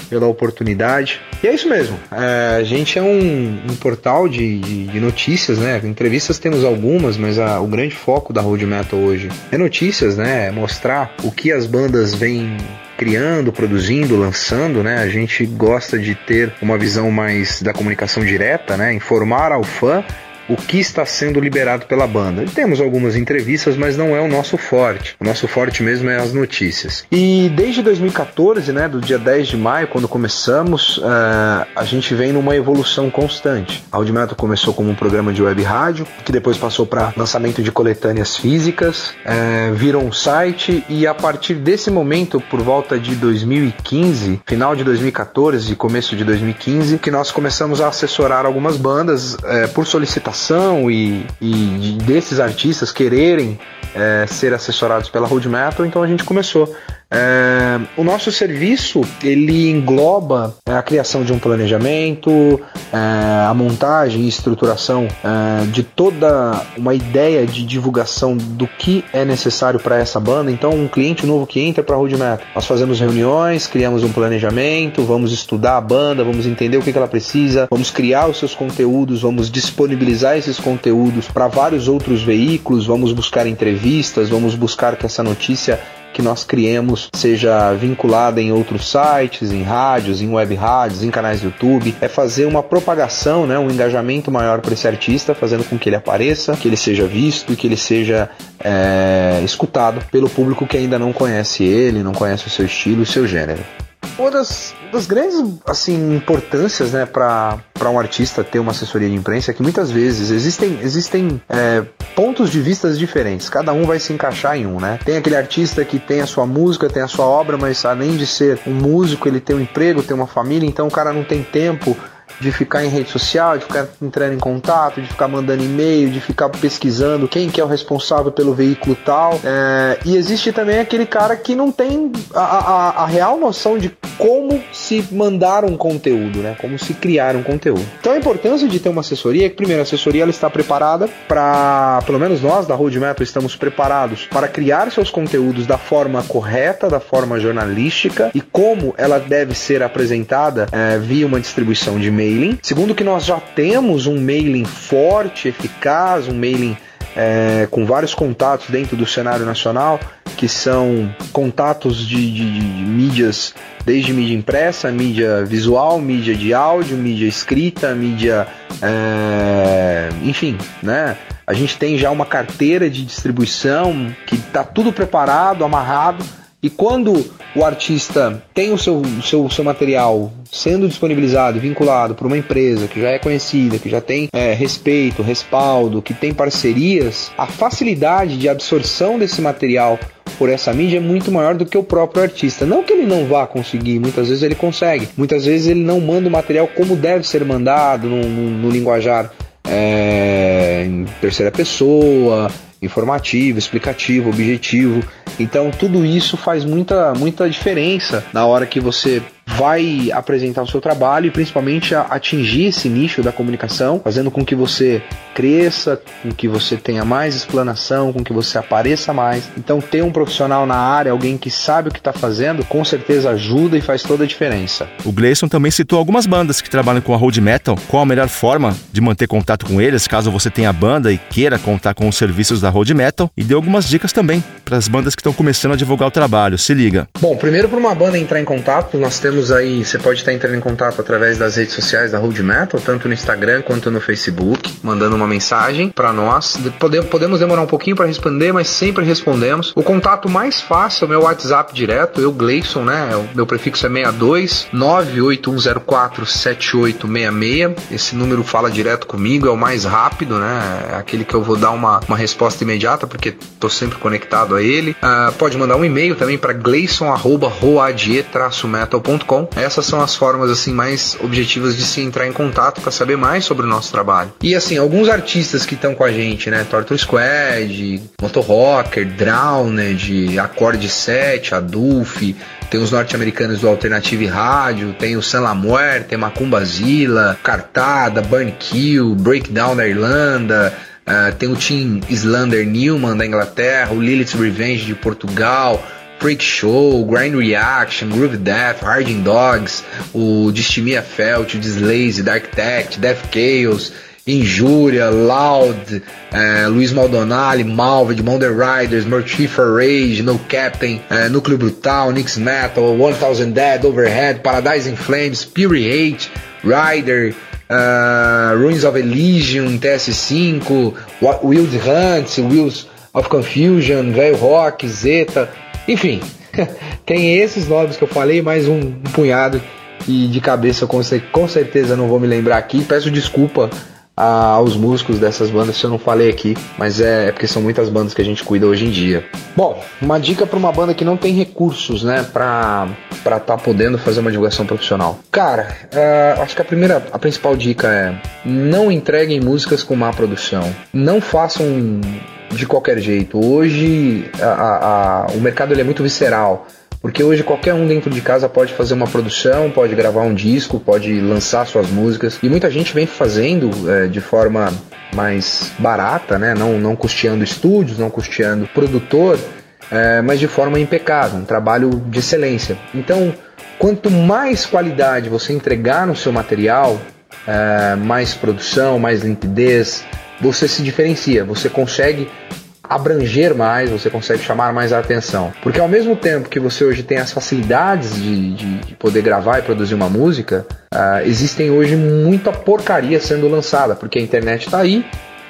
pela oportunidade. E é isso mesmo. É, a gente é um, um portal de, de, de, notícias, né? Entrevistas temos algumas, mas a, o grande foco da Road Metal hoje é notícias, né? É mostrar o que as bandas vêm criando, produzindo, lançando, né? A gente gosta de ter uma visão mais da comunicação direta, né? Informar ao fã o que está sendo liberado pela banda. Temos algumas entrevistas, mas não é o nosso forte. O nosso forte mesmo é as notícias. E desde 2014, né, do dia 10 de maio, quando começamos, uh, a gente vem numa evolução constante. A Audimetal começou como um programa de web rádio, que depois passou para lançamento de coletâneas físicas, uh, virou um site e a partir desse momento, por volta de 2015, final de 2014 e começo de 2015, que nós começamos a assessorar algumas bandas uh, por solicitação e, e desses artistas quererem é, ser assessorados pela Road Metal, então a gente começou é, o nosso serviço ele engloba é, a criação de um planejamento, é, a montagem e estruturação é, de toda uma ideia de divulgação do que é necessário para essa banda. Então, um cliente novo que entra para a Road Metal, nós fazemos reuniões, criamos um planejamento, vamos estudar a banda, vamos entender o que, que ela precisa, vamos criar os seus conteúdos, vamos disponibilizar esses conteúdos para vários outros veículos, vamos buscar entrevistas, vamos buscar que essa notícia que nós criemos seja vinculada em outros sites, em rádios, em web rádios, em canais do YouTube, é fazer uma propagação, né, um engajamento maior para esse artista, fazendo com que ele apareça, que ele seja visto e que ele seja é, escutado pelo público que ainda não conhece ele, não conhece o seu estilo o seu gênero. Uma das, das grandes assim, importâncias né, para um artista ter uma assessoria de imprensa é que muitas vezes existem, existem é, pontos de vistas diferentes, cada um vai se encaixar em um. Né? Tem aquele artista que tem a sua música, tem a sua obra, mas além de ser um músico, ele tem um emprego, tem uma família, então o cara não tem tempo de ficar em rede social, de ficar entrando em contato, de ficar mandando e-mail, de ficar pesquisando quem que é o responsável pelo veículo tal. É, e existe também aquele cara que não tem a, a, a, real noção de como se mandar um conteúdo, né? Como se criar um conteúdo. Então a importância de ter uma assessoria é que, primeiro, a assessoria ela está preparada para, pelo menos nós da Road Map estamos preparados para criar seus conteúdos da forma correta, da forma jornalística e como ela deve ser apresentada é, via uma distribuição de e-mail mailing. Segundo, que nós já temos um mailing forte, eficaz, um mailing é, com vários contatos dentro do cenário nacional, que são contatos de, de, de, mídias, desde mídia impressa, mídia visual, mídia de áudio, mídia escrita, mídia. É, enfim, né? A gente tem já uma carteira de distribuição que está tudo preparado, amarrado e quando o artista tem o seu, seu, seu material sendo disponibilizado, vinculado por uma empresa que já é conhecida, que já tem é, respeito, respaldo, que tem parcerias, a facilidade de absorção desse material por essa mídia é muito maior do que o próprio artista. Não que ele não vá conseguir, muitas vezes ele consegue, muitas vezes ele não manda o material como deve ser mandado, no, no, no linguajar é, em terceira pessoa, informativo, explicativo, objetivo. Então tudo isso faz muita, muita diferença na hora que você vai apresentar o seu trabalho e principalmente atingir esse nicho da comunicação, fazendo com que você cresça, com que você tenha mais explanação, com que você apareça mais. Então, ter um profissional na área, alguém que sabe o que está fazendo, com certeza ajuda e faz toda a diferença. O Gleison também citou algumas bandas que trabalham com a road metal. Qual a melhor forma de manter contato com eles, caso você tenha banda e queira contar com os serviços da road metal? E deu algumas dicas também para as bandas que estão começando a divulgar o trabalho. Se liga. Bom, primeiro para uma banda entrar em contato, nós temos aí, você pode estar entrando em contato através das redes sociais da Road Metal, tanto no Instagram quanto no Facebook, mandando uma mensagem para nós. Podemos demorar um pouquinho para responder, mas sempre respondemos. O contato mais fácil é o meu WhatsApp direto, eu Gleison, né? O meu prefixo é 62 98104 7866. Esse número fala direto comigo, é o mais rápido, né? É aquele que eu vou dar uma, uma resposta imediata, porque tô sempre conectado a ele. Uh, pode mandar um e-mail também para essas são as formas assim mais objetivas de se entrar em contato para saber mais sobre o nosso trabalho. E assim, alguns artistas que estão com a gente, né? Torture Squad, Motorrocker, Drowned, Acorde 7, Adulf, tem os norte-americanos do Alternative Rádio, tem o San Lamuer, tem Macumba Zilla, Cartada, Burn Kill, Breakdown da Irlanda, uh, tem o Team Islander Newman da Inglaterra, o Lilith's Revenge de Portugal, Freak Show, Grind Reaction, Groove Death, Harding Dogs, o Distimia Felt, o Dislaze, Dark Tech, Death Chaos, Injúria, Loud, eh, Luiz Maldonali, Malved, Mother Riders, Mortifer Rage, No Captain, eh, Núcleo Brutal, Nix Metal, 1000 Dead, Overhead, Paradise in Flames, Fury Hate, Rider, uh, Ruins of Elysium, TS5, Wild Hunt, Wheels of Confusion, Velho Rock, Zeta, enfim, tem esses nomes que eu falei, mais um, um punhado e de cabeça com, com certeza não vou me lembrar aqui. Peço desculpa aos músicos dessas bandas se eu não falei aqui, mas é, é, porque são muitas bandas que a gente cuida hoje em dia. Bom, uma dica para uma banda que não tem recursos, né, para para tá podendo fazer uma divulgação profissional. Cara, uh, acho que a primeira, a principal dica é não entreguem músicas com má produção, não façam de qualquer jeito. Hoje a, a, o mercado é muito visceral. Porque hoje qualquer um dentro de casa pode fazer uma produção, pode gravar um disco, pode lançar suas músicas. E muita gente vem fazendo é, de forma mais barata, né? Não, não custeando estúdios, não custeando produtor, é, mas de forma impecável, um trabalho de excelência. Então, quanto mais qualidade você entregar no seu material, é, mais produção, mais limpidez, você se diferencia, você consegue abranger mais, você consegue chamar mais a atenção. Porque ao mesmo tempo que você hoje tem as facilidades de, de, de poder gravar e produzir uma música, uh, existem hoje muita porcaria sendo lançada, porque a internet está aí,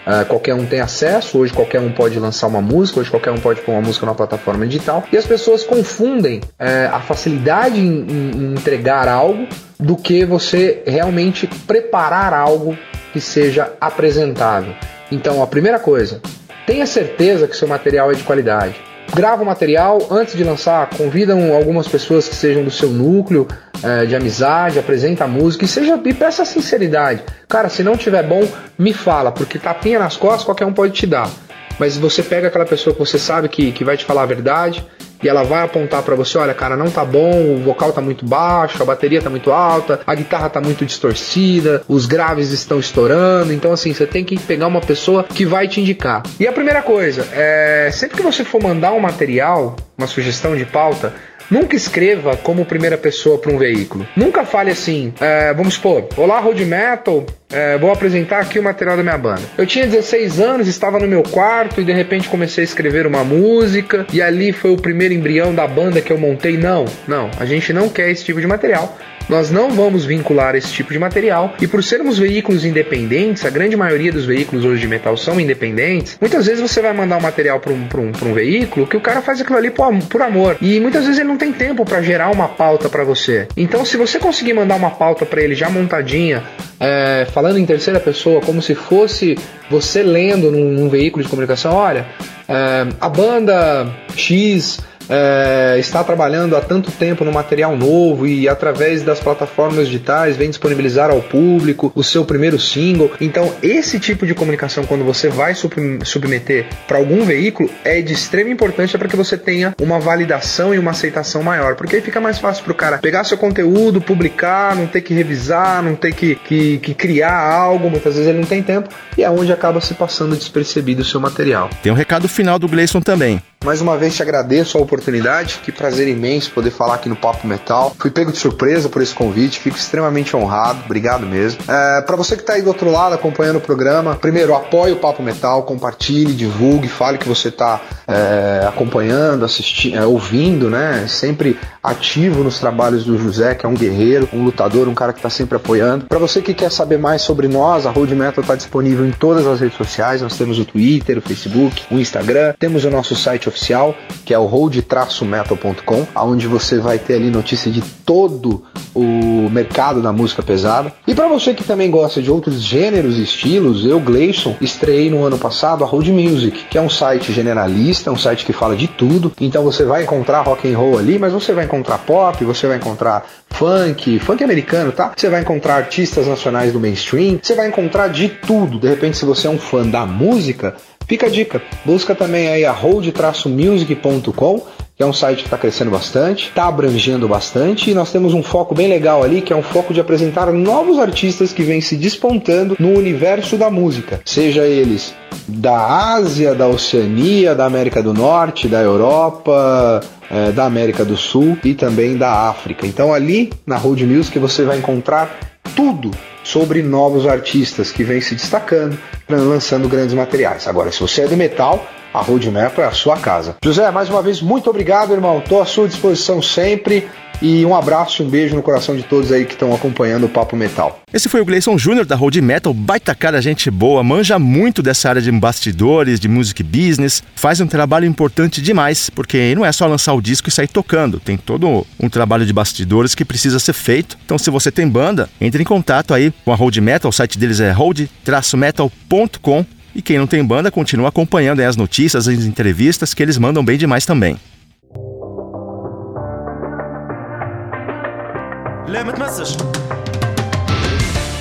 Uh, qualquer um tem acesso, hoje qualquer um pode lançar uma música, hoje qualquer um pode pôr uma música na plataforma digital. E as pessoas confundem uh, a facilidade em, em, entregar algo do que você realmente preparar algo que seja apresentável. Então, a primeira coisa, Tenha certeza que seu material é de qualidade. Grava o material antes de lançar, convidam algumas pessoas que sejam do seu núcleo é, de amizade, apresenta a música e seja e peça sinceridade. Cara, se não tiver bom, me fala, porque tapinha nas costas qualquer um pode te dar. Mas você pega aquela pessoa que você sabe que, que vai te falar a verdade e ela vai apontar para você, olha, cara, não tá bom, o vocal tá muito baixo, a bateria tá muito alta, a guitarra tá muito distorcida, os graves estão estourando. Então, assim, você tem que pegar uma pessoa que vai te indicar. E a primeira coisa, é sempre que você for mandar um material, uma sugestão de pauta, Nunca escreva como primeira pessoa para um veículo. Nunca fale assim, é, vamos supor, olá road metal, é, vou apresentar aqui o material da minha banda. Eu tinha 16 anos, estava no meu quarto e de repente comecei a escrever uma música e ali foi o primeiro embrião da banda que eu montei. Não, não, a gente não quer esse tipo de material. Nós não vamos vincular esse tipo de material e por sermos veículos independentes, a grande maioria dos veículos hoje de metal são independentes. Muitas vezes você vai mandar um material para um, um, um veículo que o cara faz aquilo ali por, por amor e muitas vezes ele não tem tempo para gerar uma pauta para você. Então, se você conseguir mandar uma pauta para ele já montadinha, é, falando em terceira pessoa, como se fosse você lendo num, num veículo de comunicação, olha, é, a banda X é, está trabalhando há tanto tempo no material novo e através das plataformas digitais vem disponibilizar ao público o seu primeiro single. Então, esse tipo de comunicação, quando você vai submeter para algum veículo, é de extrema importância para que você tenha uma validação e uma aceitação maior, porque aí fica mais fácil para o cara pegar seu conteúdo, publicar, não ter que revisar, não ter que, que, que criar algo, muitas vezes ele não tem tempo e é onde acaba se passando despercebido o seu material. Tem um recado final do Gleison também. Mais uma vez te agradeço a oportunidade, que prazer imenso poder falar aqui no Papo Metal. Fui pego de surpresa por esse convite, fico extremamente honrado, obrigado mesmo. É, para você que está aí do outro lado acompanhando o programa, primeiro apoie o Papo Metal, compartilhe, divulgue, fale que você está é, acompanhando, assistindo, é, ouvindo, né? Sempre ativo nos trabalhos do José, que é um guerreiro, um lutador, um cara que está sempre apoiando. Para você que quer saber mais sobre nós, a Road Metal está disponível em todas as redes sociais. Nós temos o Twitter, o Facebook, o Instagram, temos o nosso site oficial, que é o road-metal.com, onde você vai ter ali notícia de todo o mercado da música pesada. E para você que também gosta de outros gêneros e estilos, eu, Gleison, estreiei no ano passado a Road Music, que é um site generalista, um site que fala de tudo. Então você vai encontrar rock and roll ali, mas você vai encontrar pop, você vai encontrar funk, funk americano, tá? Você vai encontrar artistas nacionais do mainstream, você vai encontrar de tudo. De repente, se você é um fã da música, Fica a dica, busca também aí a hold-music.com, que é um site que está crescendo bastante, está abrangendo bastante e nós temos um foco bem legal ali, que é um foco de apresentar novos artistas que vêm se despontando no universo da música, seja eles da Ásia, da Oceania, da América do Norte, da Europa, é, da América do Sul e também da África. Então ali na Road Music você vai encontrar tudo sobre novos artistas que vêm se destacando, lançando grandes materiais. Agora, se você é do metal, a Road Metal é a sua casa. José, mais uma vez, muito obrigado, irmão. Estou à sua disposição sempre. E um abraço, um beijo no coração de todos aí que estão acompanhando o Papo Metal. Esse foi o Gleison Júnior da Road Metal, baita cara, gente boa, manja muito dessa área de bastidores, de music business, faz um trabalho importante demais, porque não é só lançar o disco e sair tocando, tem todo um trabalho de bastidores que precisa ser feito. Então, se você tem banda, entre em contato aí com a Road Metal, o site deles é road-metal.com e quem não tem banda, continua acompanhando as notícias, as entrevistas, que eles mandam bem demais também.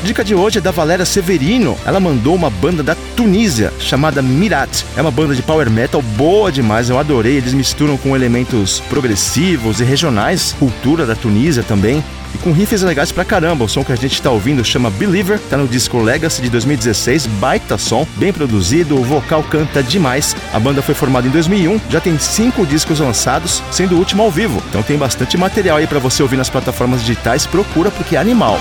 Dica de hoje é da Valéria Severino. Ela mandou uma banda da Tunísia chamada Mirat. É uma banda de power metal boa demais, eu adorei. Eles misturam com elementos progressivos e regionais, cultura da Tunísia também com riffs legais pra caramba. O som que a gente tá ouvindo chama Believer, tá no disco Legacy de 2016, baita som, bem produzido, o vocal canta demais. A banda foi formada em 2001, já tem cinco discos lançados, sendo o último ao vivo. Então tem bastante material aí para você ouvir nas plataformas digitais, procura porque é animal.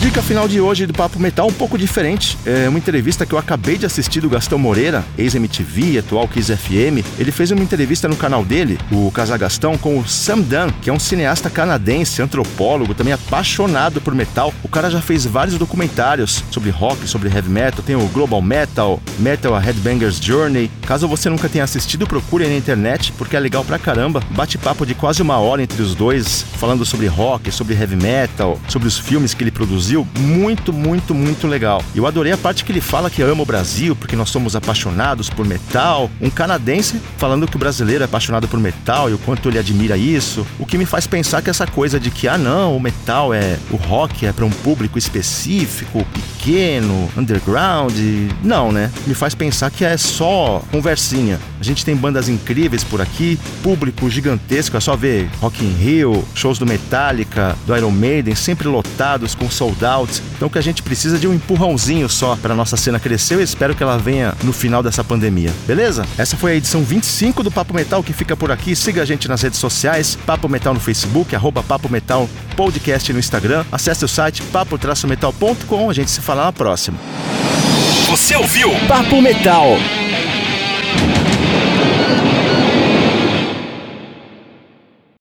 Dica final de hoje do Papo Metal um pouco diferente. É uma entrevista que eu acabei de assistir do Gastão Moreira, ex-MTV, atual Kiss FM. Ele fez uma entrevista no canal dele, o Casagastão, com o Sam Dunn, que é um cineasta canadense, antropólogo, também apaixonado por metal. O cara já fez vários documentários sobre rock, sobre heavy metal. Tem o Global Metal, Metal a Headbanger's Journey. Caso você nunca tenha assistido, procure na internet, porque é legal pra caramba. Bate-papo de quase uma hora entre os dois, falando sobre rock, sobre heavy metal, sobre os filmes que ele produziu muito, muito, muito legal. Eu adorei a parte que ele fala que ama o Brasil porque nós somos apaixonados por metal. Um canadense falando que o brasileiro é apaixonado por metal e o quanto ele admira isso. O que me faz pensar que essa coisa de que, ah, não, o metal é. O rock é para um público específico, pequeno, underground. Não, né? Me faz pensar que é só conversinha. A gente tem bandas incríveis por aqui, público gigantesco, é só ver Rock in Rio, shows do Metallica, do Iron Maiden, sempre lotados com soldados então que a gente precisa de um empurrãozinho só para nossa cena crescer. Eu espero que ela venha no final dessa pandemia. Beleza? Essa foi a edição 25 do Papo Metal que fica por aqui. Siga a gente nas redes sociais, Papo Metal no Facebook, arroba Papo Metal Podcast no Instagram. Acesse o site papo-metal.com. A gente se fala na próxima. Você ouviu Papo Metal.